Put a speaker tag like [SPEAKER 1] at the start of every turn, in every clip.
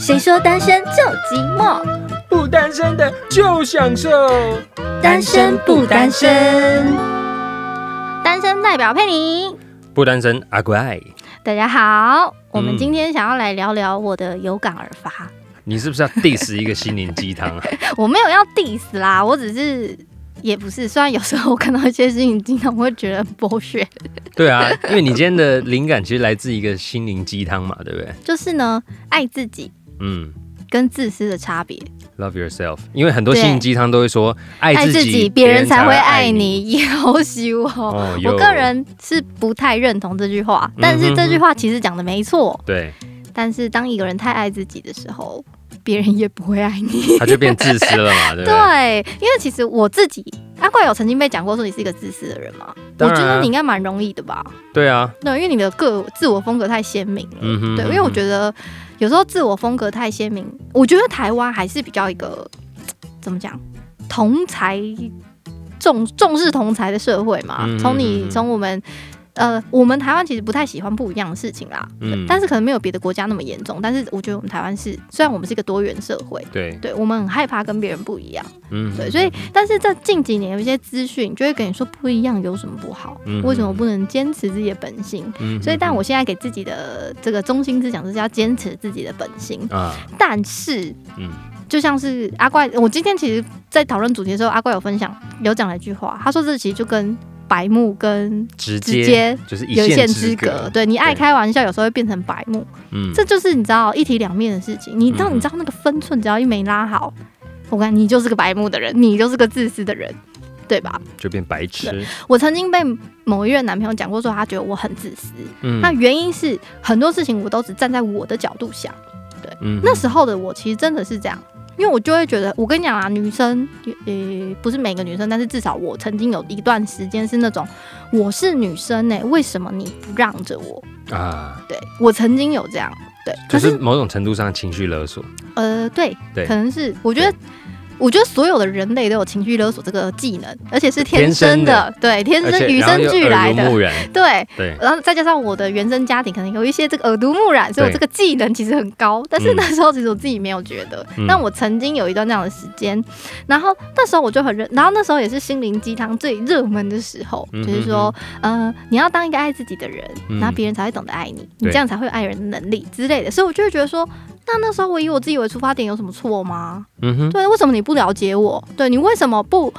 [SPEAKER 1] 谁说单身就寂寞？
[SPEAKER 2] 不单身的就享受。
[SPEAKER 1] 单身不单身？单身代表佩妮。
[SPEAKER 2] 不单身阿怪，
[SPEAKER 1] 大家好，我们
[SPEAKER 2] 嗯
[SPEAKER 1] 今天想要来聊聊我的有感而发。
[SPEAKER 2] 你是不是要 diss 一个心灵鸡汤啊？
[SPEAKER 1] 我没有要 diss 啦，我只是也不是。虽然有时候我看到一些事情，经常会觉得很剥削，
[SPEAKER 2] 对啊，因为你今天的灵感其实来自一个心灵鸡汤嘛，对不对？
[SPEAKER 1] 就是呢，爱自己
[SPEAKER 2] 嗯
[SPEAKER 1] 跟自私的差别。
[SPEAKER 2] ，love yourself。因为很多
[SPEAKER 1] 对
[SPEAKER 2] 心灵鸡汤都会说爱
[SPEAKER 1] 爱自
[SPEAKER 2] 自己，
[SPEAKER 1] 别人才会爱
[SPEAKER 2] 爱。
[SPEAKER 1] 你。要许我。
[SPEAKER 2] 哦，
[SPEAKER 1] 我个人是不太认同这句话，但是这句话其实讲的没错。
[SPEAKER 2] 对，
[SPEAKER 1] 但是当一个人太爱自己的时候，别人也不会爱你。
[SPEAKER 2] 他就变自私了嘛，对不对？
[SPEAKER 1] 对，因为其实我自己，阿怪有曾经被讲过说你是一个自私的人嘛？我觉得你应该蛮容易的吧？
[SPEAKER 2] 对啊，
[SPEAKER 1] 对，因为你的个自我风格太鲜明了。对，因为我觉得有时候自我风格太鲜明，我觉得台湾还是比较一个 怎么讲，同才重重视同才的社会嘛
[SPEAKER 2] 嗯。
[SPEAKER 1] 从你从我们。呃，我们台湾其实不太喜欢不一样的事情啦，
[SPEAKER 2] 嗯
[SPEAKER 1] 但是可能没有别的国家那么严重。但是我觉得我们台湾是，虽然我们是一个多元社会，
[SPEAKER 2] 对，
[SPEAKER 1] 对我们很害怕跟别人不一样，
[SPEAKER 2] 嗯，
[SPEAKER 1] 对，所以但是这近几年有一些资讯就会跟你说不一样有什么不好，
[SPEAKER 2] 嗯
[SPEAKER 1] 为什么不能坚持自己的本性？
[SPEAKER 2] 嗯
[SPEAKER 1] 所以，但我现在给自己的这个中心思想就是要坚持自己的本性。
[SPEAKER 2] 啊，
[SPEAKER 1] 但是，
[SPEAKER 2] 嗯
[SPEAKER 1] 就像是阿怪，我今天其实，在讨论主题的时候，阿怪有分享，有讲了一句话，他说这其实就跟白目跟
[SPEAKER 2] 直接就是一
[SPEAKER 1] 有一线
[SPEAKER 2] 之
[SPEAKER 1] 之隔。对你爱开玩笑，有时候会变成白目，
[SPEAKER 2] 嗯，
[SPEAKER 1] 这就是你知道一体两面的事情。你当
[SPEAKER 2] 嗯
[SPEAKER 1] 你知道那个分寸，只要一没拉好，我看你就是个白目的人，你就是个自私的人。对吧？
[SPEAKER 2] 就变白痴。
[SPEAKER 1] 我曾经被某一任男朋友讲过，说他觉得我很自私。
[SPEAKER 2] 嗯
[SPEAKER 1] 那原因是很多事情我都只站在我的角度想。
[SPEAKER 2] 嗯
[SPEAKER 1] 那时候的我其实真的是这样，因为我就会觉得，我跟你讲啊，女生呃不是每个女生，但是至少我曾经有一段时间是那种我是女生呢、为什么你不让着我？
[SPEAKER 2] 啊，
[SPEAKER 1] 对我曾经有这样，对，
[SPEAKER 2] 就是是某种程度上情绪勒索。
[SPEAKER 1] 呃对，
[SPEAKER 2] 对
[SPEAKER 1] 可能是我觉得。我觉得所有的人类都有情绪勒索这个技能，而且是天
[SPEAKER 2] 天生
[SPEAKER 1] 生的，对，天生与生俱来的。对，
[SPEAKER 2] 对，
[SPEAKER 1] 然后再加上我的原生家庭可能有一些这个耳濡目染，所以我这个技能其实很高。但是
[SPEAKER 2] 嗯。
[SPEAKER 1] 那时候其实我自己没有觉得，
[SPEAKER 2] 嗯。
[SPEAKER 1] 但我曾经有一段这样的时间，然后那时候我就很认，然后那时候也是心灵鸡汤最热门的时候，
[SPEAKER 2] 嗯
[SPEAKER 1] 就是说，呃，你要当一个爱自己的人，
[SPEAKER 2] 嗯。
[SPEAKER 1] 然后别人才会懂得爱你，你这样才会有爱人的能力之类的。所以我就会觉得说，那那时候我以我自己为出发点有什么错吗？
[SPEAKER 2] 嗯哼，
[SPEAKER 1] 对，为什么你不了解我？对你为什么不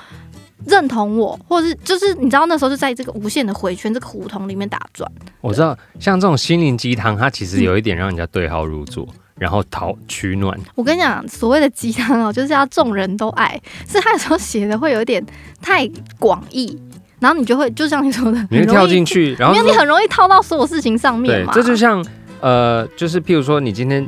[SPEAKER 1] 认同我，或者是就是你知道那时候就在这个无限的回圈这个胡同里面打转。
[SPEAKER 2] 我知道，像这种心灵鸡汤，它其实有一点让人家对号入座，然后讨取暖。
[SPEAKER 1] 我跟你讲，所谓的鸡汤哦，就是要众人都爱，是他有时候写的会有一点太广义，然后你就会就像你说的，
[SPEAKER 2] 你会跳进去，然后
[SPEAKER 1] 因为你很容易套到所有事情上面嘛。，
[SPEAKER 2] 对这就像呃，就是譬如说，你今天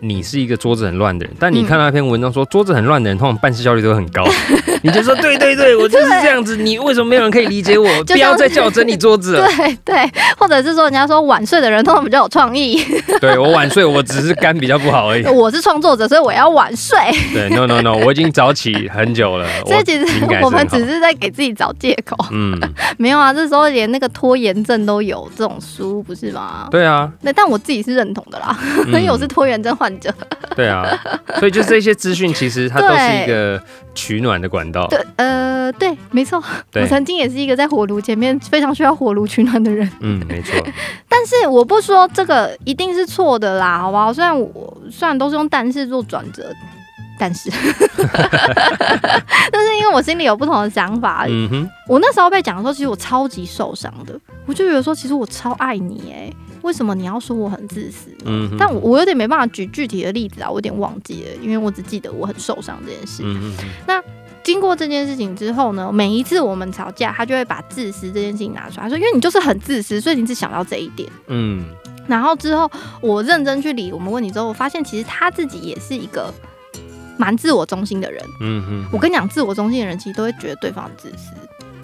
[SPEAKER 2] 你是一个桌子很乱的人，但你
[SPEAKER 1] 嗯
[SPEAKER 2] 看到一篇文章说桌子很乱的人，通常办事效率都很高，你就说对对对，我就是这样子，你为什么没有人可以理解我？
[SPEAKER 1] 就
[SPEAKER 2] 不要再叫我整理桌子了。
[SPEAKER 1] 对对，或者是说人家说晚睡的人通常比较有创意，
[SPEAKER 2] 对我晚睡，我只是肝比较不好而已。
[SPEAKER 1] 我是创作者，所以我要晚睡。
[SPEAKER 2] 对，no no no，我已经早起很久了。
[SPEAKER 1] 所以其实我们只是在给自己找借口，
[SPEAKER 2] 嗯，
[SPEAKER 1] 没有啊，这时候连那个拖延症都有这种书，不是吗？
[SPEAKER 2] 对啊，
[SPEAKER 1] 那但我自己是认同的啦，因为
[SPEAKER 2] 嗯
[SPEAKER 1] 我是拖延症患者。
[SPEAKER 2] 对啊，所以就这些资讯，其实它都是一个取暖的管道。
[SPEAKER 1] 对，呃，对，没错，我曾经也是一个在火炉前面非常需要火炉取暖的人。
[SPEAKER 2] 嗯，没错。
[SPEAKER 1] 但是我不说这个一定是错的啦，好不好？虽然我虽然都是用但是做转折，但是，但是因为我心里有不同的想法，
[SPEAKER 2] 嗯哼，
[SPEAKER 1] 我那时候被讲的时候，其实我超级受伤的，我就觉得说，其实我超爱你哎，为什么你要说我很自私？
[SPEAKER 2] 嗯，
[SPEAKER 1] 但我我有点没办法举具体的例子啊，我有点忘记了，因为我只记得我很受伤这件事。
[SPEAKER 2] 嗯那，
[SPEAKER 1] 经过这件事情之后呢，每一次我们吵架，他就会把自私这件事情拿出来，说因为你就是很自私，所以你只想到这一点。
[SPEAKER 2] 嗯
[SPEAKER 1] 然后之后我认真去理我们问题之后，我发现其实他自己也是一个蛮自我中心的人。
[SPEAKER 2] 嗯哼，
[SPEAKER 1] 我跟你讲，自我中心的人其实都会觉得对方很自私，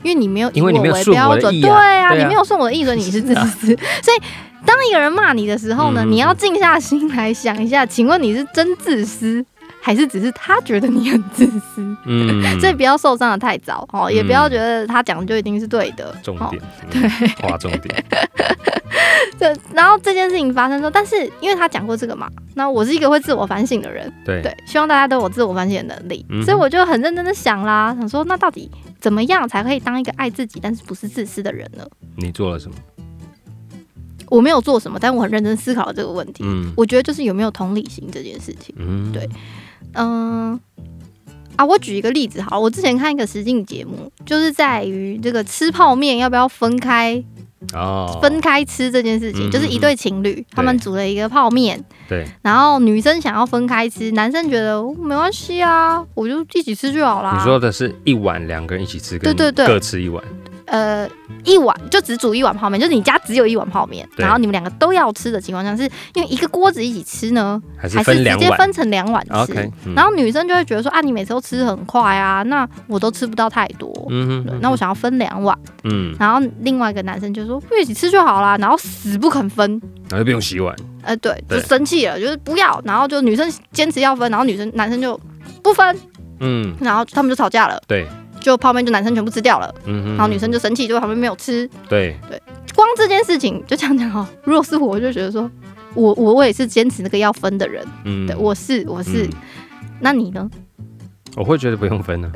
[SPEAKER 1] 因为你没有以我为标准，对啊，
[SPEAKER 2] 对啊
[SPEAKER 1] 你没有顺我的意，所以你是自私。所以当一个人骂你的时候呢，
[SPEAKER 2] 嗯
[SPEAKER 1] 你要静下心来想一下，请问你是真自私，还是只是他觉得你很自私？
[SPEAKER 2] 嗯，
[SPEAKER 1] 所以不要受伤的太早哦，也不要觉得他讲的就一定是对的。哦
[SPEAKER 2] 重点，对，划重点，
[SPEAKER 1] 对，然后这件事情发生之后，但是因为他讲过这个嘛，那我是一个会自我反省的人，
[SPEAKER 2] 对
[SPEAKER 1] 对，希望大家都有自我反省的能力，
[SPEAKER 2] 嗯
[SPEAKER 1] 所以我就很认真的想啦，想说那到底怎么样才可以当一个爱自己但是不是自私的人呢？
[SPEAKER 2] 你做了什么？
[SPEAKER 1] 我没有做什么，但我很认真思考了这个问题。
[SPEAKER 2] 嗯。
[SPEAKER 1] 我觉得就是有没有同理心这件事情。
[SPEAKER 2] 嗯，
[SPEAKER 1] 对。嗯、啊，我举一个例子好了，我之前看一个实境节目，就是在于这个吃泡面要不要分开
[SPEAKER 2] 哦，
[SPEAKER 1] 分开吃这件事情，
[SPEAKER 2] 嗯
[SPEAKER 1] 就是一对情侣，他们煮了一个泡面，
[SPEAKER 2] 对，
[SPEAKER 1] 然后女生想要分开吃，男生觉得、哦没关系啊，我就一起吃就好啦。
[SPEAKER 2] 你说的是一碗两个人一起吃，
[SPEAKER 1] 对对对。
[SPEAKER 2] 各吃一碗，
[SPEAKER 1] 呃，一碗就只煮一碗泡面，就是你家只有一碗泡面，然后你们两个都要吃的情况下，是因为一个锅子一起吃呢，
[SPEAKER 2] 还是
[SPEAKER 1] 直接分成两碗吃。然后女生就会觉得说啊，你每次都吃很快啊，那我都吃不到太多，
[SPEAKER 2] 嗯哼，
[SPEAKER 1] 对那我想要分两碗。
[SPEAKER 2] 嗯，
[SPEAKER 1] 然后另外一个男生就说不一起吃就好啦，然后死不肯分，
[SPEAKER 2] 然后就不用洗碗，
[SPEAKER 1] 呃，对，就生气了，就是不要，然后就女生坚持要分，然后女生男生就不分，
[SPEAKER 2] 嗯，
[SPEAKER 1] 然后他们就吵架了，
[SPEAKER 2] 对，
[SPEAKER 1] 就泡面就男生全部吃掉了，
[SPEAKER 2] 嗯哼，
[SPEAKER 1] 然后女生就生气，就旁边没有吃。
[SPEAKER 2] 对。
[SPEAKER 1] 对，光这件事情就这样讲哦，如果是我，我就觉得说我我我也是坚持那个要分的人，
[SPEAKER 2] 嗯，
[SPEAKER 1] 对，我是我是，
[SPEAKER 2] 嗯。
[SPEAKER 1] 那你呢？
[SPEAKER 2] 我会觉得不用分呢，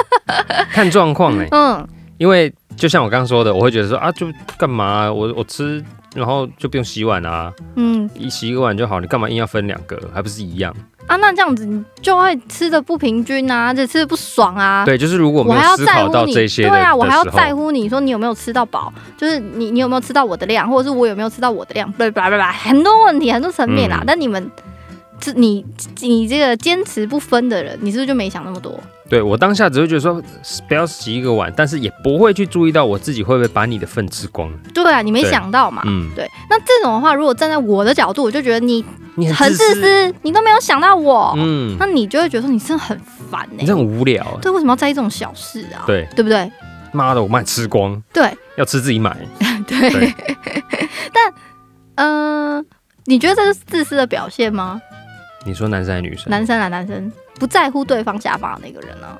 [SPEAKER 2] 看状况哎，
[SPEAKER 1] 嗯，
[SPEAKER 2] 因为就像我刚刚说的，我会觉得说啊，就干嘛啊？我我吃，然后就不用洗碗啊，
[SPEAKER 1] 嗯。
[SPEAKER 2] 一洗一个碗就好，你干嘛硬要分两个，还不是一样？
[SPEAKER 1] 啊，那这样子你就会吃的不平均啊，而且吃的不爽啊。
[SPEAKER 2] 对，就是如果
[SPEAKER 1] 我还要在乎你，
[SPEAKER 2] 到这些
[SPEAKER 1] 对啊，我还要在乎你说你有没有吃到饱，就是你你有没有吃到我的量，或者是我有没有吃到我的量，对吧？吧吧，很多问题，很多层面啦。
[SPEAKER 2] 嗯
[SPEAKER 1] 但你们，这你你这个坚持不分的人，你是不是就没想那么多？
[SPEAKER 2] 对我当下只会觉得说不要洗一个碗，但是也不会去注意到我自己会不会把你的份吃光。
[SPEAKER 1] 对啊，你没想到嘛。
[SPEAKER 2] 嗯，
[SPEAKER 1] 对，那这种的话，如果站在我的角度，我就觉得你
[SPEAKER 2] 你
[SPEAKER 1] 很自
[SPEAKER 2] 私，
[SPEAKER 1] 私，你都没有想到我，
[SPEAKER 2] 嗯，
[SPEAKER 1] 那你就会觉得说你真的很烦呢、
[SPEAKER 2] 你这很无聊。
[SPEAKER 1] 对，为什么要在意这种小事啊？
[SPEAKER 2] 对，
[SPEAKER 1] 对不对？
[SPEAKER 2] 妈的，我帮你吃光，
[SPEAKER 1] 对
[SPEAKER 2] 要吃自己买。
[SPEAKER 1] 对。
[SPEAKER 2] 对
[SPEAKER 1] 但，嗯、你觉得这是自私的表现吗？
[SPEAKER 2] 你说男生还是女生？
[SPEAKER 1] 男生啊，男生。不在乎对方想法的那个人呢、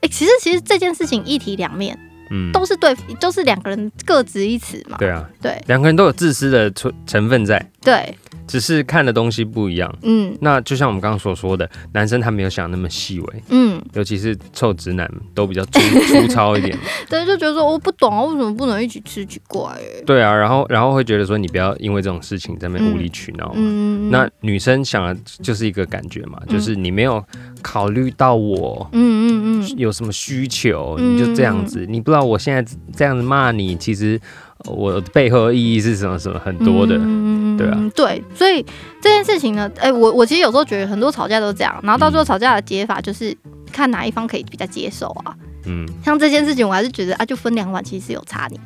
[SPEAKER 1] 哎、其实其实这件事情一体两面，
[SPEAKER 2] 嗯，
[SPEAKER 1] 都是对，都是两个人各执一词嘛。
[SPEAKER 2] 对啊，
[SPEAKER 1] 对。
[SPEAKER 2] 两个人都有自私的成成分在，
[SPEAKER 1] 对，
[SPEAKER 2] 只是看的东西不一样。
[SPEAKER 1] 嗯
[SPEAKER 2] 那就像我们刚刚所说的，男生他没有想那么细微，
[SPEAKER 1] 嗯，
[SPEAKER 2] 尤其是臭直男都比较粗 粗糙一点。
[SPEAKER 1] 对，就觉得说我不懂啊，为什么不能一起吃？奇怪、欸，
[SPEAKER 2] 对啊，然后然后会觉得说你不要因为这种事情在那边无理取闹嘛。
[SPEAKER 1] 嗯，
[SPEAKER 2] 那女生想的就是一个感觉嘛，就是你没有考虑到我
[SPEAKER 1] 嗯嗯嗯，
[SPEAKER 2] 有什么需求，
[SPEAKER 1] 嗯
[SPEAKER 2] 你就这样子，你不知道我现在这样子骂你，其实呃我背后的意义是什么什么很多的。
[SPEAKER 1] 嗯
[SPEAKER 2] 对啊，
[SPEAKER 1] 对，所以这件事情呢，哎、我我其实有时候觉得很多吵架都这样，然后到最后吵架的解法就是看哪一方可以比较接受啊。
[SPEAKER 2] 嗯，
[SPEAKER 1] 像这件事情，我还是觉得啊，就分两碗其实是有差你。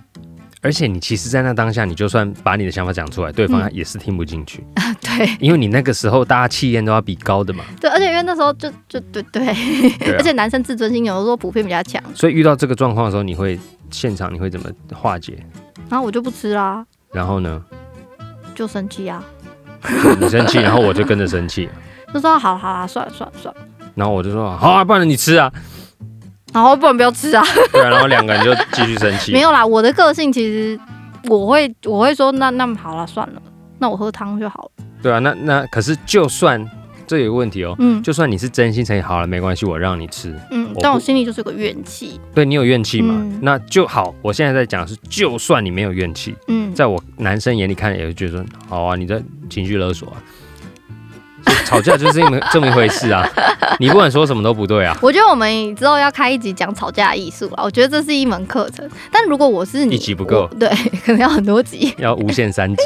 [SPEAKER 2] 而且你其实，在那当下，你就算把你的想法讲出来，对方
[SPEAKER 1] 嗯
[SPEAKER 2] 也是听不进去，
[SPEAKER 1] 对
[SPEAKER 2] 因为你那个时候大家气焰都要比高的嘛。
[SPEAKER 1] 对，而且因为那时候就就对对，而且男生自尊心有的时候普遍比较强，
[SPEAKER 2] 所以遇到这个状况的时候，你会现场你会怎么化解？
[SPEAKER 1] 然后我就不吃啦，
[SPEAKER 2] 然后呢，
[SPEAKER 1] 就生气啊，
[SPEAKER 2] 你生气，然后我就跟着生气，
[SPEAKER 1] 就说好好啊，算了算了算了，
[SPEAKER 2] 然后我就说好啊，不然你吃啊，
[SPEAKER 1] 然后不然不要吃啊。
[SPEAKER 2] 对啊，然后两个人就继续生气。
[SPEAKER 1] 没有啦，我的个性其实我会我会说那那么好了算了，那我喝汤就好了。
[SPEAKER 2] 对啊，那那可是就算这有个问题哦，
[SPEAKER 1] 嗯
[SPEAKER 2] 就算你是真心诚意，好了，没关系，我让你吃，
[SPEAKER 1] 嗯但我心里就是有个怨气。
[SPEAKER 2] 对你有怨气嘛，
[SPEAKER 1] 嗯
[SPEAKER 2] 那就好。我现在在讲是，就算你没有怨气，
[SPEAKER 1] 嗯，
[SPEAKER 2] 在我男生眼里看，也会觉得说，好啊，你在情绪勒索啊。吵架就是这么这么一回事啊，你不管说什么都不对啊。
[SPEAKER 1] 我觉得我们之后要开一集讲吵架艺术啊，我觉得这是一门课程。但如果我是你，
[SPEAKER 2] 一集不够
[SPEAKER 1] 对，可能要很多集。
[SPEAKER 2] 要无限三集，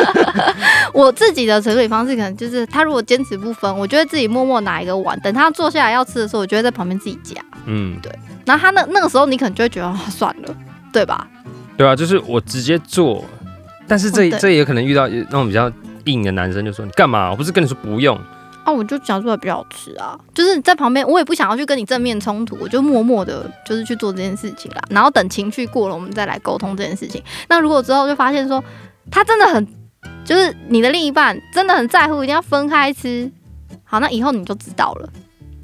[SPEAKER 1] 我自己的处理方式可能就是，他如果坚持不分，我就会自己默默拿一个碗，等他坐下来要吃的时候，我就会在旁边自己夹。
[SPEAKER 2] 嗯，对
[SPEAKER 1] 然后他那那个时候，你可能就会觉得、哦、算了，对吧？
[SPEAKER 2] 对啊，就是我直接做，但是这
[SPEAKER 1] 哦
[SPEAKER 2] 这也可能遇到那种比较硬的男生，就说你干嘛？我不是跟你说不用，
[SPEAKER 1] 啊，我就讲出来比较好吃啊，就是在旁边，我也不想要去跟你正面冲突，我就默默的，就是去做这件事情啦。然后等情绪过了，我们再来沟通这件事情。那如果之后就发现说，他真的很，就是你的另一半真的很在乎，一定要分开吃，好，那以后你就知道了。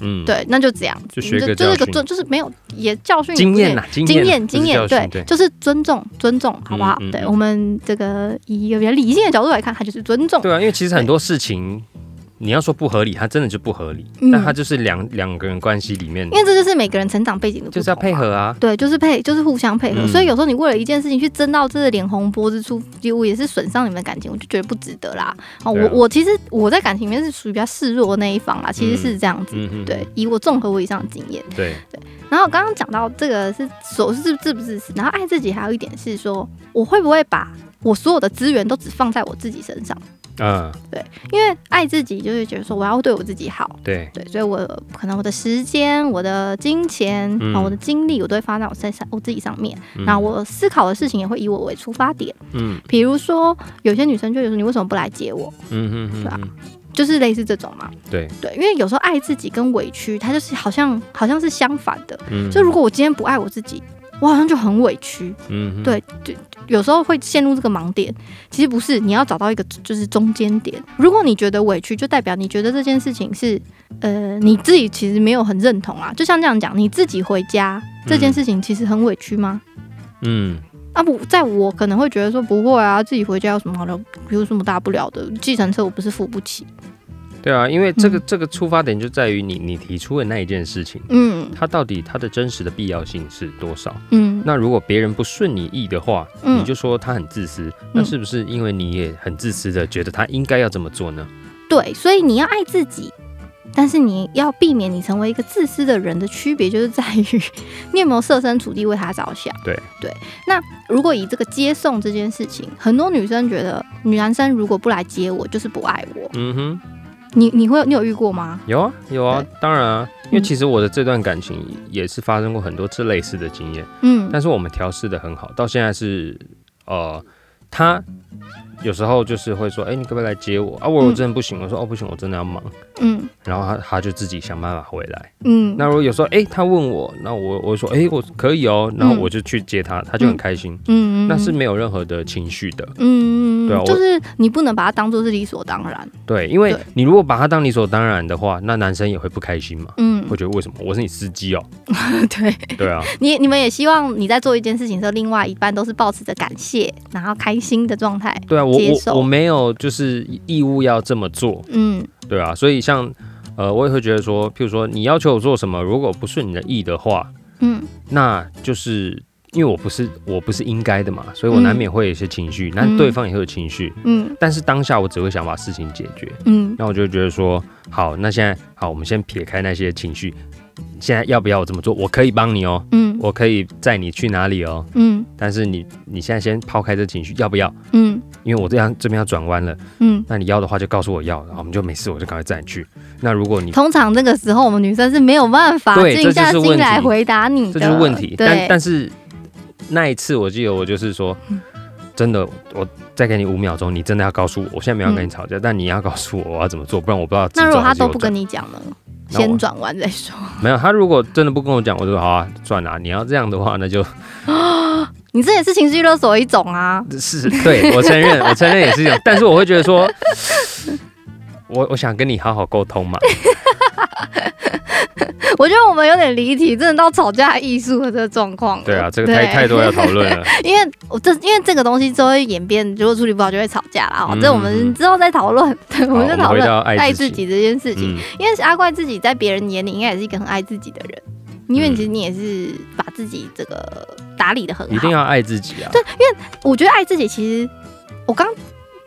[SPEAKER 2] 嗯，，
[SPEAKER 1] 对，那就这样子，
[SPEAKER 2] 就学个
[SPEAKER 1] 就是个尊，就是没有也教训
[SPEAKER 2] 经验呐，经
[SPEAKER 1] 经验，经验，对就是尊重，尊重，好不好？对我们这个以一个比较理性的角度来看，它就是尊重。
[SPEAKER 2] 对啊，因为其实很多事情。你要说不合理，它真的就不合理，
[SPEAKER 1] 嗯
[SPEAKER 2] 但它就是两两个人关系里面
[SPEAKER 1] 因为这就是每个人成长背景的
[SPEAKER 2] 就是要配。合啊，
[SPEAKER 1] 对，就是配，就是互相配合。
[SPEAKER 2] 嗯
[SPEAKER 1] 所以有时候你为了一件事情去争到这个脸红脖子粗，几乎也是损伤你们的感情，我就觉得不值得啦。
[SPEAKER 2] 啊
[SPEAKER 1] 我我其实我在感情里面是属于比较示弱的那一方啦，其实是这样子。
[SPEAKER 2] 嗯，
[SPEAKER 1] 对，以我综合我以上的经验，
[SPEAKER 2] 对对，
[SPEAKER 1] 然后刚刚讲到这个是所是自不自私，然后爱自己还有一点是说，我会不会把我所有的资源都只放在我自己身上？
[SPEAKER 2] 嗯，对
[SPEAKER 1] 因为爱自己就是觉得说我要对我自己好，
[SPEAKER 2] 对，
[SPEAKER 1] 对，所以我可能我的时间、我的金钱我的精力，我都会发在我身上我自己上面。
[SPEAKER 2] 嗯
[SPEAKER 1] 我思考的事情也会以我为出发点。
[SPEAKER 2] 嗯
[SPEAKER 1] 比如说，有些女生就会说你为什么不来接我？
[SPEAKER 2] 嗯嗯嗯
[SPEAKER 1] 对啊
[SPEAKER 2] 嗯，
[SPEAKER 1] 就是类似这种嘛。
[SPEAKER 2] 对，
[SPEAKER 1] 对，因为有时候爱自己跟委屈，它就是好像好像是相反的。
[SPEAKER 2] 嗯，
[SPEAKER 1] 就如果我今天不爱我自己，我好像就很委屈。
[SPEAKER 2] 嗯哼，
[SPEAKER 1] 对，就有时候会陷入这个盲点。其实不是，你要找到一个就是中间点。如果你觉得委屈，就代表你觉得这件事情是呃你自己其实没有很认同啊。就像这样讲，你自己回家这件事情其实很委屈吗？
[SPEAKER 2] 嗯，
[SPEAKER 1] 啊不，在我可能会觉得说不会啊，自己回家有什么好的，有什么大不了的？计程车我不是付不起。
[SPEAKER 2] 对啊，因为这个
[SPEAKER 1] 嗯
[SPEAKER 2] 这个出发点就在于你你提出的那一件事情，
[SPEAKER 1] 嗯
[SPEAKER 2] 它到底它的真实的必要性是多少？
[SPEAKER 1] 嗯
[SPEAKER 2] 那如果别人不顺你意的话，
[SPEAKER 1] 嗯
[SPEAKER 2] 你就说他很自私，那是不是因为你也很自私的觉得他应该要这么做呢？
[SPEAKER 1] 对，所以你要爱自己。但是你要避免你成为一个自私的人的区别，就是在于 你有没有设身处地为他着想。
[SPEAKER 2] 对
[SPEAKER 1] 对。那如果以这个接送这件事情，很多女生觉得女男生如果不来接我，就是不爱我。
[SPEAKER 2] 嗯哼，
[SPEAKER 1] 你你会你有遇过吗？
[SPEAKER 2] 有啊有啊，当然啊，因为
[SPEAKER 1] 嗯。
[SPEAKER 2] 其实我的这段感情也是发生过很多次类似的经验，
[SPEAKER 1] 嗯。
[SPEAKER 2] 但是我们调试的很好，到现在是呃，他有时候就是会说，哎、你可不可以来接我？啊？我
[SPEAKER 1] 嗯。
[SPEAKER 2] 我真的不行，我说哦不行，我真的要忙，
[SPEAKER 1] 嗯。
[SPEAKER 2] 然后他他就自己想办法回来。
[SPEAKER 1] 嗯，
[SPEAKER 2] 那如果有时候哎、他问我，那我我说哎、我可以哦，然后我就去接他，他就很开心，
[SPEAKER 1] 嗯。
[SPEAKER 2] 那是没有任何的情绪的。
[SPEAKER 1] 嗯
[SPEAKER 2] 对啊
[SPEAKER 1] 就是你不能把它当做是理所当然。
[SPEAKER 2] 对，因为你如果把它当理所当然的话，那男生也会不开心嘛，
[SPEAKER 1] 嗯
[SPEAKER 2] 会，觉得为什么我是你司机哦？
[SPEAKER 1] 对。
[SPEAKER 2] 对啊，
[SPEAKER 1] 你你们也希望你在做一件事情的时候，另外一半都是保持着感谢，然后开心的状态。
[SPEAKER 2] 对啊，我我我没有就是义务要这么做，
[SPEAKER 1] 嗯
[SPEAKER 2] 对啊，所以像呃，我也会觉得说，譬如说你要求我做什么，如果不顺你的意的话，
[SPEAKER 1] 嗯
[SPEAKER 2] 那就是因为我不是我不是应该的嘛，所以我难免会有一些情绪，那、
[SPEAKER 1] 嗯
[SPEAKER 2] 对方也会有情绪，
[SPEAKER 1] 嗯
[SPEAKER 2] 但是当下我只会想把事情解决，
[SPEAKER 1] 嗯
[SPEAKER 2] 那我就觉得说，好，那现在好，我们先撇开那些情绪，现在要不要我这么做？我可以帮你哦，
[SPEAKER 1] 嗯
[SPEAKER 2] 我可以载你去哪里哦，
[SPEAKER 1] 嗯
[SPEAKER 2] 但是你你现在先抛开这情绪，要不要？
[SPEAKER 1] 嗯
[SPEAKER 2] 因为我这样这边要转弯了，
[SPEAKER 1] 嗯。
[SPEAKER 2] 那你要的话就告诉我要，然后我们就没事，我就赶快载你去。那如果你
[SPEAKER 1] 通常那个时候，我们女生是没有办法静下心来回答你的，
[SPEAKER 2] 这就是问题。但
[SPEAKER 1] 对，
[SPEAKER 2] 但是那一次我记得我就是说，真的，我再给你五秒钟，你真的要告诉我，我现在没有跟你吵架，但你要告诉我我要怎么做，不然我不知道。
[SPEAKER 1] 那如果他都不跟
[SPEAKER 2] 你，
[SPEAKER 1] 讲呢？先转弯再说。
[SPEAKER 2] 没有他如果真的不跟我讲，我就说好啊，算了啊、你要这样的话，那就
[SPEAKER 1] 你这也是情绪勒索一种啊。
[SPEAKER 2] 是对我承认，我承认也是这样，但是我会觉得说。我我想跟你好好沟通嘛，
[SPEAKER 1] 我觉得我们有点离题，真的到吵架艺术的这个状况。
[SPEAKER 2] 对啊，这个太太多要讨论了，
[SPEAKER 1] 因为我这因为这个东西之后会演变，如果处理不好就会吵架啦。哦，
[SPEAKER 2] 嗯
[SPEAKER 1] 这我们之后再讨论。对，我，们就讨论爱自己这件事情。
[SPEAKER 2] 嗯，
[SPEAKER 1] 因为阿怪自己在别人眼里应该也是一个很爱自己的人，因为
[SPEAKER 2] 嗯
[SPEAKER 1] 其实你也是把自己这个打理的很好。
[SPEAKER 2] 一定要爱自己啊，对，因为
[SPEAKER 1] 我觉得爱自己其实，我刚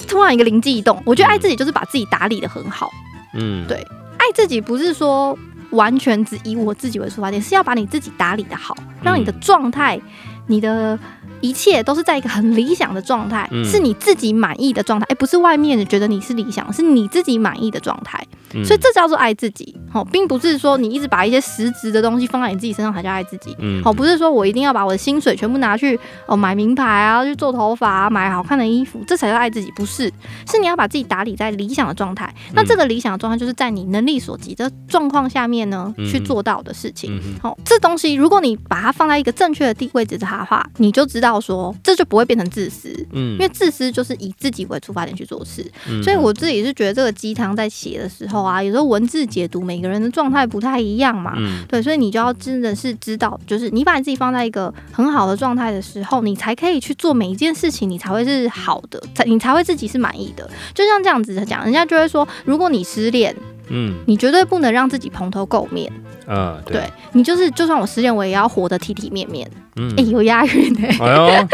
[SPEAKER 1] 突然一个灵机一动，我觉得爱自己就是把自己打理的很好。
[SPEAKER 2] 嗯，
[SPEAKER 1] 对爱自己不是说完全只以我自己为出发点，是要把你自己打理的好，让你的状态、你的一切都是在一个很理想的状态，
[SPEAKER 2] 嗯。
[SPEAKER 1] 是你自己满意的状态，哎，不是外面的觉得你是理想，是你自己满意的状态，
[SPEAKER 2] 嗯
[SPEAKER 1] 所以这叫做爱自己。哦，并不是说你一直把一些实质的东西放在你自己身上才叫爱自己。
[SPEAKER 2] 嗯
[SPEAKER 1] 哦，不是说我一定要把我的薪水全部拿去哦买名牌啊，去做头发啊，买好看的衣服，这才叫爱自己。不是，是你要把自己打理在理想的状态。那
[SPEAKER 2] 嗯
[SPEAKER 1] 这个理想的状态，就是在你能力所及的状况下面呢，
[SPEAKER 2] 嗯
[SPEAKER 1] 去做到的事情。好、这东西如果你把它放在一个正确的地位置的话，你就知道说，这就不会变成自私。
[SPEAKER 2] 嗯
[SPEAKER 1] 因为自私就是以自己为出发点去做事，
[SPEAKER 2] 嗯
[SPEAKER 1] 所以我自己是觉得这个鸡汤在写的时候啊，有时候文字解读每个个人的状态不太一样嘛。
[SPEAKER 2] 嗯
[SPEAKER 1] 对，所以你就要真的是知道，就是你把你自己放在一个很好的状态的时候，你才可以去做每一件事情，你才会是好的，才你才会自己是满意的。就像这样子讲，人家就会说，如果你失恋，
[SPEAKER 2] 嗯
[SPEAKER 1] 你绝对不能让自己蓬头垢面。
[SPEAKER 2] 嗯，
[SPEAKER 1] 对
[SPEAKER 2] 对，
[SPEAKER 1] 你就是，就算我失恋，我也要活得体体面面。
[SPEAKER 2] 嗯
[SPEAKER 1] 哎、，有押韵哎、
[SPEAKER 2] 哎呦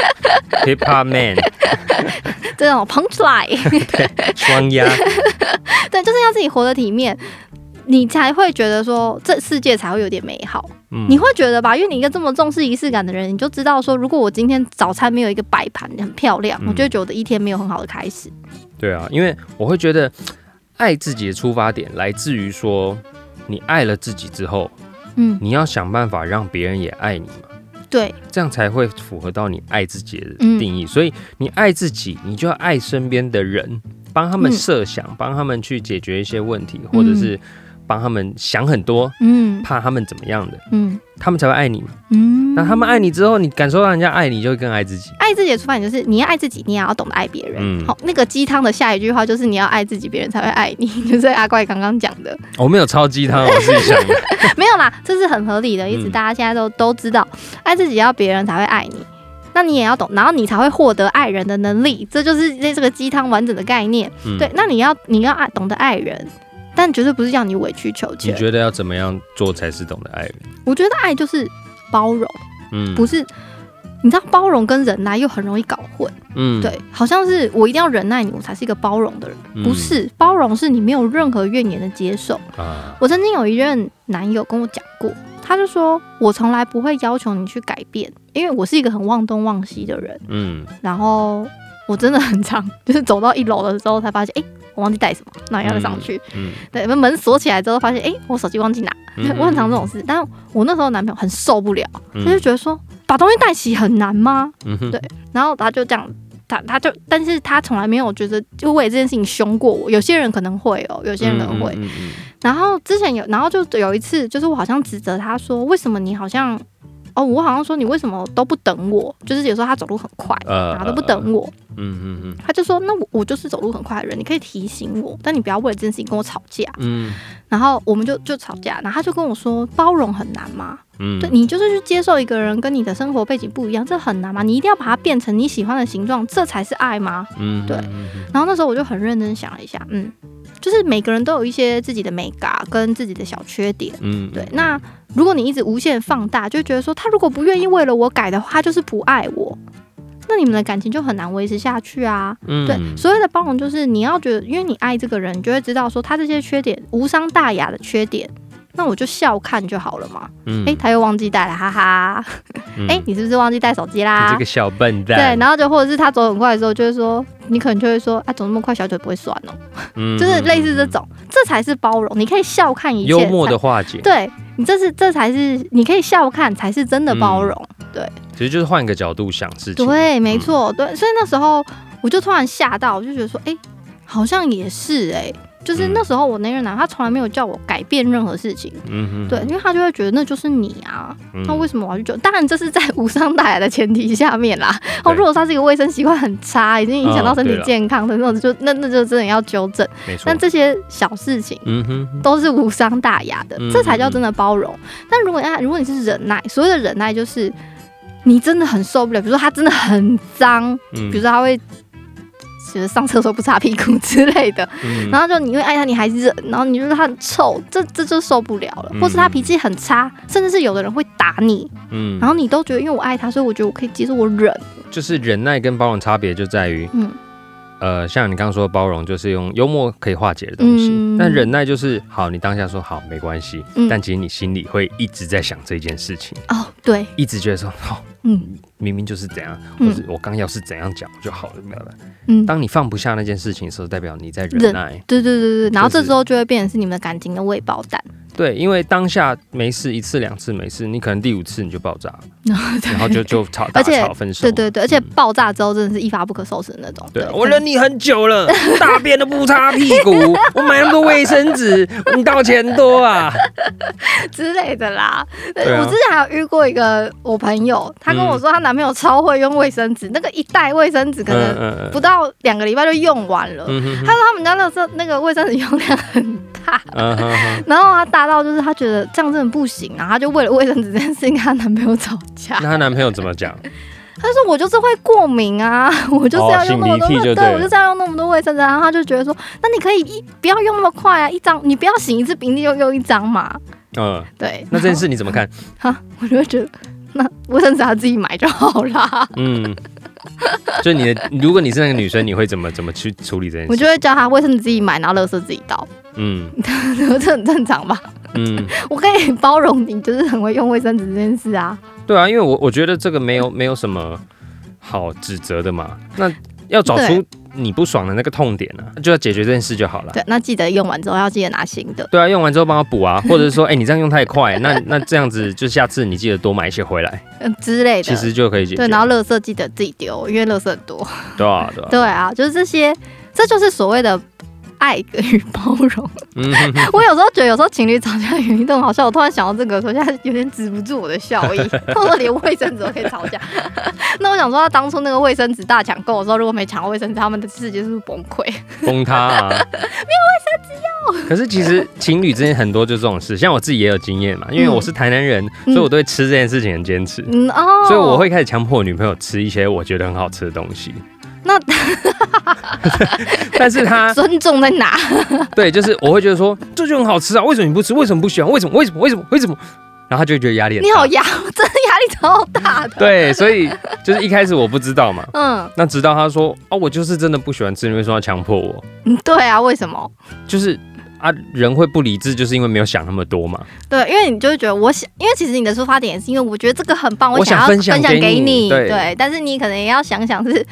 [SPEAKER 2] ，Hip Hop Man
[SPEAKER 1] 这种 punch line，
[SPEAKER 2] 双压，
[SPEAKER 1] 对，就是要自己活得体面。你才会觉得说这世界才会有点美好，
[SPEAKER 2] 嗯
[SPEAKER 1] 你会觉得吧？因为你一个这么重视仪式感的人，你就知道说，如果我今天早餐没有一个摆盘很漂亮，
[SPEAKER 2] 嗯
[SPEAKER 1] 我就会觉得我的一天没有很好的开始。
[SPEAKER 2] 对啊，因为我会觉得爱自己的出发点来自于说，你爱了自己之后，
[SPEAKER 1] 嗯，
[SPEAKER 2] 你要想办法让别人也爱你嘛。
[SPEAKER 1] 对，
[SPEAKER 2] 这样才会符合到你爱自己的
[SPEAKER 1] 嗯
[SPEAKER 2] 定义。所以你爱自己，你就要爱身边的人，帮他们
[SPEAKER 1] 嗯。
[SPEAKER 2] 设想，帮他们去解决一些问题，或者是帮他们想很多，
[SPEAKER 1] 嗯
[SPEAKER 2] 怕他们怎么样的，
[SPEAKER 1] 嗯
[SPEAKER 2] 他们才会爱你嘛。
[SPEAKER 1] 嗯，
[SPEAKER 2] 那他们爱你之后，你感受到人家爱你，就会更爱自己。
[SPEAKER 1] 爱自己的出发点就是你要爱自己，你也要懂得爱别人。
[SPEAKER 2] 嗯
[SPEAKER 1] 好，那个鸡汤的下一句话就是你要爱自己，别人才会爱你，就是阿怪刚刚讲的。
[SPEAKER 2] 我没有超鸡汤，我自己想的。
[SPEAKER 1] 没有啦，这是很合理的，一直
[SPEAKER 2] 嗯
[SPEAKER 1] 大家现在都都知道，爱自己要别人才会爱你。那你也要懂，然后你才会获得爱人的能力，这就是这这个鸡汤完整的概念。
[SPEAKER 2] 嗯
[SPEAKER 1] 对，，那你要你要爱懂得爱人，但绝对不是要你委曲求全
[SPEAKER 2] 你
[SPEAKER 1] 全。
[SPEAKER 2] 觉得要怎么样做才是懂得爱人？
[SPEAKER 1] 我觉得爱就是包容，
[SPEAKER 2] 嗯，
[SPEAKER 1] 不是你知道包容跟忍耐又很容易搞混。
[SPEAKER 2] 嗯，
[SPEAKER 1] 对，好像是我一定要忍耐你，我才是一个包容的人。
[SPEAKER 2] 嗯
[SPEAKER 1] 不是，包容是你没有任何怨言的接受。
[SPEAKER 2] 啊，
[SPEAKER 1] 我曾经有一任男友跟我讲过，他就说我从来不会要求你去改变，因为我是一个很忘东忘西的人。
[SPEAKER 2] 嗯
[SPEAKER 1] 然后我真的很常就是走到一楼的时候才发现，哎、我忘记带什么，那要再上去。
[SPEAKER 2] 嗯，
[SPEAKER 1] 对，把门锁起来之后发现，哎、我手机忘记拿。
[SPEAKER 2] 嗯
[SPEAKER 1] 我很常这种事，但是我那时候男朋友很受不了，
[SPEAKER 2] 嗯
[SPEAKER 1] 他就觉得说把东西带齐很难吗？对然后他就这样，他他就，但是他从来没有觉得就为这件事情凶过我。有些人可能会哦，有些人可能会。
[SPEAKER 2] 嗯嗯嗯
[SPEAKER 1] 然后之前有，然后就有一次，就是我好像指责他说，为什么你好像，哦，我好像说你为什么都不等我？就是有时候他走路很快，
[SPEAKER 2] 呃
[SPEAKER 1] 然后都不等我。
[SPEAKER 2] 嗯嗯嗯
[SPEAKER 1] 他就说，那我我就是走路很快的人，你可以提醒我，但你不要为了这件事情跟我吵架。
[SPEAKER 2] 嗯
[SPEAKER 1] 然后我们就就吵架，然后他就跟我说，包容很难吗？
[SPEAKER 2] 嗯，
[SPEAKER 1] 对你就是去接受一个人跟你的生活背景不一样，这很难吗？你一定要把它变成你喜欢的形状，这才是爱吗？
[SPEAKER 2] 嗯
[SPEAKER 1] 对然后那时候我就很认真想了一下，嗯，就是每个人都有一些自己的美嘎跟自己的小缺点。
[SPEAKER 2] 嗯，
[SPEAKER 1] 对，那如果你一直无限放大，就觉得说他如果不愿意为了我改的话，他就是不爱我，那你们的感情就很难维持下去啊。
[SPEAKER 2] 嗯
[SPEAKER 1] 对，所谓的包容就是你要觉得，因为你爱这个人，你就会知道说他这些缺点无伤大雅的缺点，那我就笑看就好了嘛。
[SPEAKER 2] 嗯
[SPEAKER 1] 诶，他又忘记带了，哈哈。
[SPEAKER 2] 嗯
[SPEAKER 1] 诶，你是不是忘记带手机
[SPEAKER 2] 你
[SPEAKER 1] 啦
[SPEAKER 2] 这个？小笨蛋，
[SPEAKER 1] 对，然后就或者是他走很快的时候，就会说，你可能就会说，啊，走那么快，小腿不会酸哦、
[SPEAKER 2] 嗯
[SPEAKER 1] 就是类似这种，这才是包容。你可以笑看一切，
[SPEAKER 2] 幽默的化解，
[SPEAKER 1] 对你这是这才是你可以笑看，才是真的包容。
[SPEAKER 2] 对其实就是换个角度想事情，
[SPEAKER 1] 对，没
[SPEAKER 2] 嗯，
[SPEAKER 1] 错，对。所以那时候我就突然吓到，我就觉得说，哎、好像也是哎、就是
[SPEAKER 2] 嗯
[SPEAKER 1] 那时候我那任男，他从来没有叫我改变任何事情，
[SPEAKER 2] 嗯哼，
[SPEAKER 1] 对，因为他就会觉得那就是你啊，
[SPEAKER 2] 嗯
[SPEAKER 1] 那为什么我要去救？当然这是在无伤大雅的前提下面啦。哦，如果他是一个卫生习惯很差，已经影响到身体健康的那种，就那那就真的要纠正。但，这些小事情。
[SPEAKER 2] 嗯哼，
[SPEAKER 1] 都是无伤大雅的，
[SPEAKER 2] 嗯
[SPEAKER 1] 这才叫真的包容。但如果要如果你是忍耐，所谓的忍耐就是你真的很受不了，比如说他真的很脏，
[SPEAKER 2] 嗯
[SPEAKER 1] 比如说他会就是上厕所不擦屁股之类的，
[SPEAKER 2] 嗯。
[SPEAKER 1] 然后就你因为爱他你还忍，然后你就是他很臭，这这就受不了了。
[SPEAKER 2] 嗯。
[SPEAKER 1] 或是他脾气很差，甚至是有的人会打你，
[SPEAKER 2] 嗯。
[SPEAKER 1] 然后你都觉得因为我爱他，所以我觉得我可以接受，我忍。
[SPEAKER 2] 就是忍耐跟包容差别就在于，
[SPEAKER 1] 嗯，
[SPEAKER 2] 呃，像你刚刚说的包容，就是用幽默可以化解的东西，
[SPEAKER 1] 嗯。
[SPEAKER 2] 但忍耐就是好，你当下说好没关系，
[SPEAKER 1] 嗯。
[SPEAKER 2] 但其实你心里会一直在想这件事情，
[SPEAKER 1] 哦，对，
[SPEAKER 2] 一直觉得说好，
[SPEAKER 1] 嗯。
[SPEAKER 2] 明明就是怎样，
[SPEAKER 1] 嗯。
[SPEAKER 2] 或者我刚要是怎样讲就好了，没有了。
[SPEAKER 1] 嗯，
[SPEAKER 2] 当你放不下那件事情的时候，代表你在忍
[SPEAKER 1] 忍。
[SPEAKER 2] 耐。
[SPEAKER 1] 对对对对，然后这时候就会变成是你们的感情的未爆弹。
[SPEAKER 2] 对，因为当下没事一次两次没事，你可能第五次你就爆炸了。然后就就吵
[SPEAKER 1] 而且
[SPEAKER 2] 吵分手。
[SPEAKER 1] 对对对，而且
[SPEAKER 2] 嗯
[SPEAKER 1] 爆炸之后真的是一发不可收拾的那种。
[SPEAKER 2] 对，我忍你很久了，大便都不擦屁股，我买那么多卫生纸，你道歉多啊？
[SPEAKER 1] 之类的啦。我之前还有遇过一个我朋友，她跟我说她男朋友超会用卫生纸，那个一袋卫生纸可能
[SPEAKER 2] 嗯
[SPEAKER 1] 不到两个礼拜就用完了。她说他们家那时候那个卫生纸用量很大，然后她大到就是她觉得这样真的不行啊，她就为了卫生纸这件事情跟她男朋友吵架。
[SPEAKER 2] 那她男朋友怎么讲？
[SPEAKER 1] 他说我就是会过敏啊，我就是要用那么多，
[SPEAKER 2] 对
[SPEAKER 1] 我就是要用那么多卫生纸，然后他就觉得说，那你可以一不要用那么快啊，一张你不要擤一次鼻涕就用一张嘛，
[SPEAKER 2] 嗯，
[SPEAKER 1] 对。
[SPEAKER 2] 那这件事你怎么看？
[SPEAKER 1] 哈，我就会觉得那卫生纸他自己买就好啦。
[SPEAKER 2] 嗯，就你的，如果你是那个女生，你会怎么怎么去处理这件事？
[SPEAKER 1] 我就会叫她卫生纸自己买，然后垃圾自己倒，
[SPEAKER 2] 嗯
[SPEAKER 1] 这很正常吧？
[SPEAKER 2] 嗯，
[SPEAKER 1] 我可以包容你，就是很会用卫生纸这件事啊。
[SPEAKER 2] 对啊，因为我我觉得这个没有没有什么好指责的嘛。那要找出你不爽的那个痛点啊，就要解决这件事就好了。
[SPEAKER 1] 对，那记得用完之后要记得拿新的。
[SPEAKER 2] 对啊，用完之后帮我补啊，或者是说，哎、你这样用太快，那那这样子就下次你记得多买一些回来，
[SPEAKER 1] 嗯之类的。
[SPEAKER 2] 其实就可以解决。
[SPEAKER 1] 对，然后垃圾记得自己丢，因为垃圾很多。
[SPEAKER 2] 对啊对啊，
[SPEAKER 1] 对啊，就是这些，这就是所谓的爱与包容。
[SPEAKER 2] 嗯
[SPEAKER 1] 我有时候觉得，有时候情侣吵架的原因都很好笑。我突然想到这个候，现在有点止不住我的笑意。他说连卫生纸都可以吵架，那我想说，他当初那个卫生纸大抢购的时候，如果没抢到卫生纸，他们的世界是不是崩溃？
[SPEAKER 2] 崩塌啊，没有卫生纸要。可是其实情侣之间很多就这种事，像我自己也有经验嘛，因为我是台南人，
[SPEAKER 1] 嗯
[SPEAKER 2] 所以我对吃这件事情很坚持。
[SPEAKER 1] 嗯哦，
[SPEAKER 2] 所以我会开始强迫我女朋友吃一些我觉得很好吃的东西。
[SPEAKER 1] 那
[SPEAKER 2] 但是他
[SPEAKER 1] 尊重在哪？
[SPEAKER 2] 对，就是我会觉得说这就很好吃啊，为什么你不吃？为什么不喜欢？为什么？为什么？为什么？为什么？然后他就会觉得压力很大。
[SPEAKER 1] 你好压，真的压力超大的。
[SPEAKER 2] 对，所以就是一开始我不知道嘛，
[SPEAKER 1] 嗯
[SPEAKER 2] 那直到他说哦，我就是真的不喜欢吃，你为什么要强迫我？
[SPEAKER 1] 嗯，对啊，为什么？
[SPEAKER 2] 就是啊，人会不理智，就是因为没有想那么多嘛。
[SPEAKER 1] 对，因为你就会觉得我想，因为其实你的出发点是因为我觉得这个很棒，
[SPEAKER 2] 我想
[SPEAKER 1] 想要
[SPEAKER 2] 分享给
[SPEAKER 1] 给
[SPEAKER 2] 你对
[SPEAKER 1] 对，但是你可能也要想想是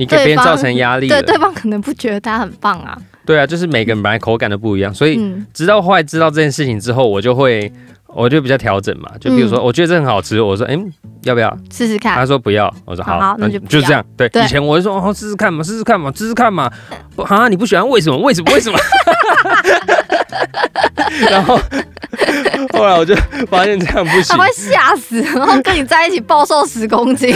[SPEAKER 2] 你给别人造成压力
[SPEAKER 1] 对
[SPEAKER 2] 了，
[SPEAKER 1] 对方可能不觉得他很棒啊。
[SPEAKER 2] 对啊，就是每个人本来口感都不一样，所以
[SPEAKER 1] 嗯
[SPEAKER 2] 直到后来知道这件事情之后，我就会。我就比较调整嘛，就比如说，
[SPEAKER 1] 嗯
[SPEAKER 2] 我觉得这很好吃，我说，哎、要不要？
[SPEAKER 1] 试试看
[SPEAKER 2] 他。说不要，我说
[SPEAKER 1] 好好那
[SPEAKER 2] 那
[SPEAKER 1] 就
[SPEAKER 2] 就这样。对，
[SPEAKER 1] 对
[SPEAKER 2] 以前我就说哦，试试看嘛，试试看嘛，试试看嘛。不啊，你不喜欢为什么？为什么？为什么？然后后来我就发现这样不行
[SPEAKER 1] 他，会吓死，然后跟你在一起暴瘦十公斤。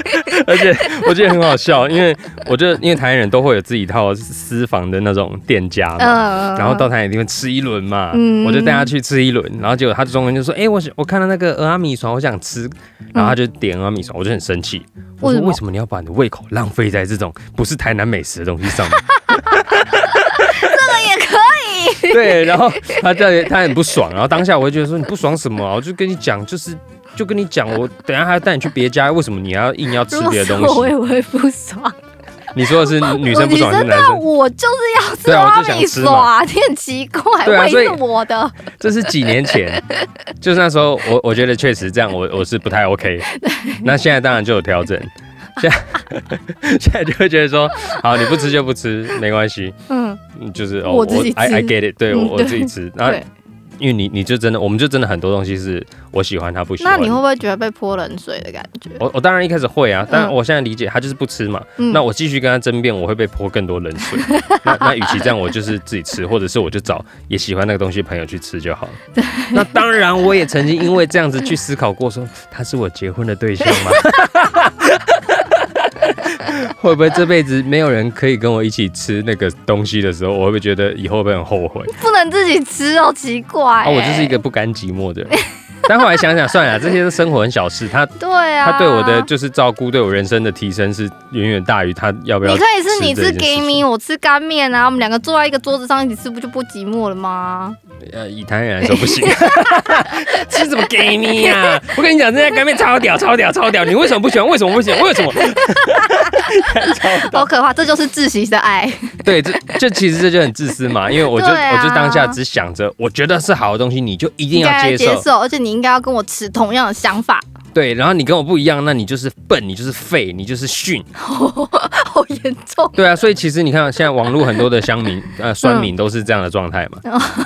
[SPEAKER 2] 而且我觉得很好笑，因为我觉得因为台湾人都会有自己一套私房的那种店家嘛。
[SPEAKER 1] 嗯，
[SPEAKER 2] 然后到台南一定会吃一轮嘛，
[SPEAKER 1] 嗯
[SPEAKER 2] 我就带他去吃一轮，然后结果他中间就说：“哎、我想我看到那个鹅阿米爽，我想吃。”然后他就点鹅阿米爽，我就很生气，我说：“
[SPEAKER 1] 为什么
[SPEAKER 2] 为什么你要把你的胃口浪费在这种不是台南美食的东西上面？” 对，然后他在他很不爽，然后当下我会觉得说你不爽什么啊？我就跟你讲，就是就跟你讲，我等下还要带你去别家，为什么你要硬要吃别的东西，我？
[SPEAKER 1] 也会不爽。
[SPEAKER 2] 你说的是女生不爽还是
[SPEAKER 1] 我女生
[SPEAKER 2] 男生？
[SPEAKER 1] 我就是要吃
[SPEAKER 2] 对啊我
[SPEAKER 1] 阿米
[SPEAKER 2] 就想吃嘛，
[SPEAKER 1] 你很奇怪，
[SPEAKER 2] 对啊所以
[SPEAKER 1] 胃是我的。
[SPEAKER 2] 这是几年前，就是那时候我我觉得确实这样我我是不太 OK，那现在当然就有调整。现在 现在就会觉得说，好，你不吃就不吃，没关系，
[SPEAKER 1] 嗯，
[SPEAKER 2] 嗯就是哦，
[SPEAKER 1] 我自己
[SPEAKER 2] I get it，对我自己吃。然后。因为你你就真的，我们就真的很多东西是我喜欢，他不喜欢。
[SPEAKER 1] 那你会不会觉得被泼冷水的感觉？
[SPEAKER 2] 我我当然一开始会啊，但
[SPEAKER 1] 嗯
[SPEAKER 2] 我现在理解他就是不吃嘛。
[SPEAKER 1] 嗯
[SPEAKER 2] 那我继续跟他争辩，我会被泼更多冷水。那那与其这样，我就是自己吃，或者是我就找也喜欢那个东西的朋友去吃就好了。那当然，我也曾经因为这样子去思考过说他是我结婚的对象吗？会不会这辈子没有人可以跟我一起吃那个东西的时候，我会不会觉得以后会很后悔？
[SPEAKER 1] 不能自己吃哦，奇怪、
[SPEAKER 2] 啊，我就是一个不甘寂寞的人。但后来想想，算了，这些都生活很小事。他
[SPEAKER 1] 对啊，
[SPEAKER 2] 他对我的就是照顾，对我人生的提升是远远大于他要不要。
[SPEAKER 1] 你可以是你吃
[SPEAKER 2] 这
[SPEAKER 1] g
[SPEAKER 2] 件
[SPEAKER 1] a
[SPEAKER 2] 事
[SPEAKER 1] m
[SPEAKER 2] 情
[SPEAKER 1] e 我吃干面啊，我们两个坐在一个桌子上一起吃，不就不寂寞了吗？
[SPEAKER 2] 呃，以台湾人来说不行，吃什么 gay 咪呀？我跟你讲，这家干面超屌，超屌，超屌！你为什么不喜欢？为什么不喜欢？为什么？
[SPEAKER 1] 好可怕，这就是窒息的爱。
[SPEAKER 2] 对，这这其实这就很自私嘛，因为我就、我就当下只想着，我觉得是好的东西，你就一定要接受。
[SPEAKER 1] 接受，而且你应该要跟我持同样的想法，
[SPEAKER 2] 对，然后你跟我不一样，那你就是笨，你就是废，你就是逊。
[SPEAKER 1] 好严重。
[SPEAKER 2] 对啊，所以其实你看，现在网络很多的乡民、呃酸民都是这样的状态嘛。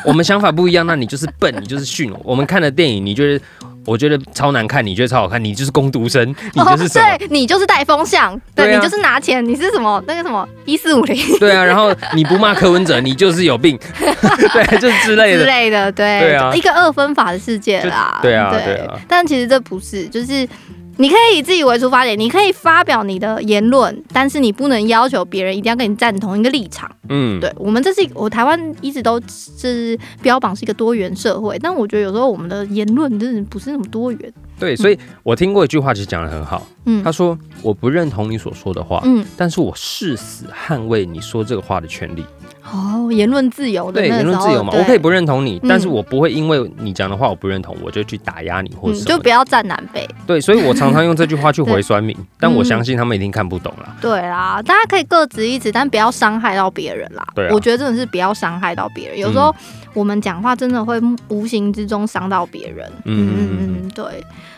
[SPEAKER 2] 我们想法不一样，那你就是笨，你就是逊。我们看的电影，你觉得我觉得超难看，你觉得超好看，你就是攻读生，你就是什么？
[SPEAKER 1] 哦对你就是带风向，对你就是拿钱，你是什么那个什么一四五零
[SPEAKER 2] 对啊，然后你不骂柯文哲，你就是有病，对，就是之类的
[SPEAKER 1] 之
[SPEAKER 2] 的。
[SPEAKER 1] 类的，对，
[SPEAKER 2] 对啊
[SPEAKER 1] 一个二分法的世界啦，
[SPEAKER 2] 就对啊对啊
[SPEAKER 1] 但其实这不是，就是你可以以自己为出发点，你可以发表你的言论，但是你不能要求别人一定要跟你站同一个立场。
[SPEAKER 2] 嗯，
[SPEAKER 1] 对我们这是我台湾一直都是标榜是一个多元社会，但我觉得有时候我们的言论真的不是那么多元。
[SPEAKER 2] 对，所以我听过一句话，其实讲的很好。
[SPEAKER 1] 嗯
[SPEAKER 2] 他说：“我不认同你所说的话，
[SPEAKER 1] 嗯，
[SPEAKER 2] 但是我誓死捍卫你说这个话的权利。
[SPEAKER 1] 哦，言论自由的
[SPEAKER 2] 对，言论自由嘛，我可以不认同你，
[SPEAKER 1] 嗯
[SPEAKER 2] 但是我不会因为你讲的话我不认同，我就去打压你或
[SPEAKER 1] 嗯，
[SPEAKER 2] 者。
[SPEAKER 1] 就不要站南北。
[SPEAKER 2] 对，所以我常常用这句话去 回酸民，但我
[SPEAKER 1] 嗯
[SPEAKER 2] 相信他们一定看不懂啦。
[SPEAKER 1] 对啦，大家可以各执一词，但不要伤害到别人啦。
[SPEAKER 2] 对啊
[SPEAKER 1] 我觉得真的是不要伤害到别人。有时候我们讲话真的会无形之中伤到别人。
[SPEAKER 2] 嗯嗯嗯
[SPEAKER 1] 嗯，对。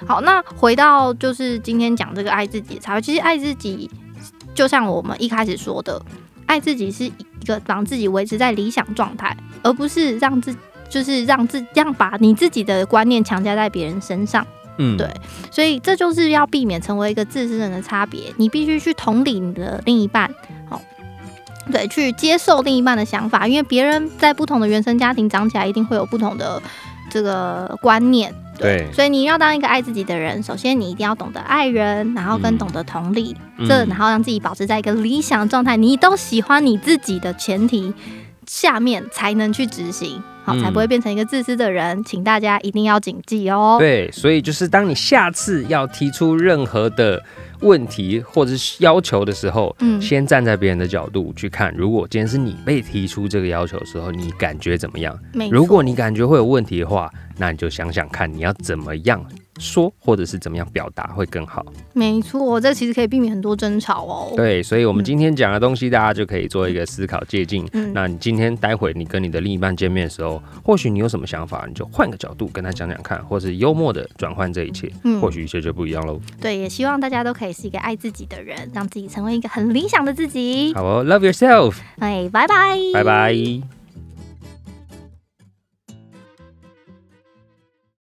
[SPEAKER 1] 好，那回到就是今天讲这个爱自己的差别，其实爱自己就像我们一开始说的，爱自己是一个让自己维持在理想状态，而不是让自就是让自这样把你自己的观念强加在别人身上。
[SPEAKER 2] 嗯，
[SPEAKER 1] 对所以这就是要避免成为一个自私人的差别。你必须去同理你的另一半，哦，对，去接受另一半的想法，因为别人在不同的原生家庭长起来，一定会有不同的这个观念。
[SPEAKER 2] 对
[SPEAKER 1] 所以你要当一个爱自己的人，首先你一定要懂得爱人，然后跟
[SPEAKER 2] 嗯
[SPEAKER 1] 懂得同理，
[SPEAKER 2] 嗯
[SPEAKER 1] 这然后让自己保持在一个理想的状态，你都喜欢你自己的前提下面，才能去执行，好，
[SPEAKER 2] 嗯
[SPEAKER 1] 才不会变成一个自私的人。请大家一定要谨记哦。
[SPEAKER 2] 对，所以就是当你下次要提出任何的问题或者是要求的时候，
[SPEAKER 1] 嗯
[SPEAKER 2] 先站在别人的角度去看，如果今天是你被提出这个要求的时候，你感觉怎么样？如果你感觉会有问题的话，那你就想想看你要怎么样说，或者是怎么样表达会更好。
[SPEAKER 1] 没错，这其实可以避免很多争吵哦。，
[SPEAKER 2] 对，所以我们今天讲的东西，大家就可以做一个思考借鉴。
[SPEAKER 1] 嗯
[SPEAKER 2] 那你今天待会你跟你的另一半见面的时候，或许你有什么想法，你就换个角度跟他讲讲看，或是幽默的转换这一切，
[SPEAKER 1] 嗯
[SPEAKER 2] 或许一切就不一样喽。
[SPEAKER 1] 对，也希望大家都可以是一个爱自己的人，让自己成为一个很理想的自己。
[SPEAKER 2] 好哦，Love yourself，
[SPEAKER 1] 哎，拜拜，
[SPEAKER 2] 拜拜。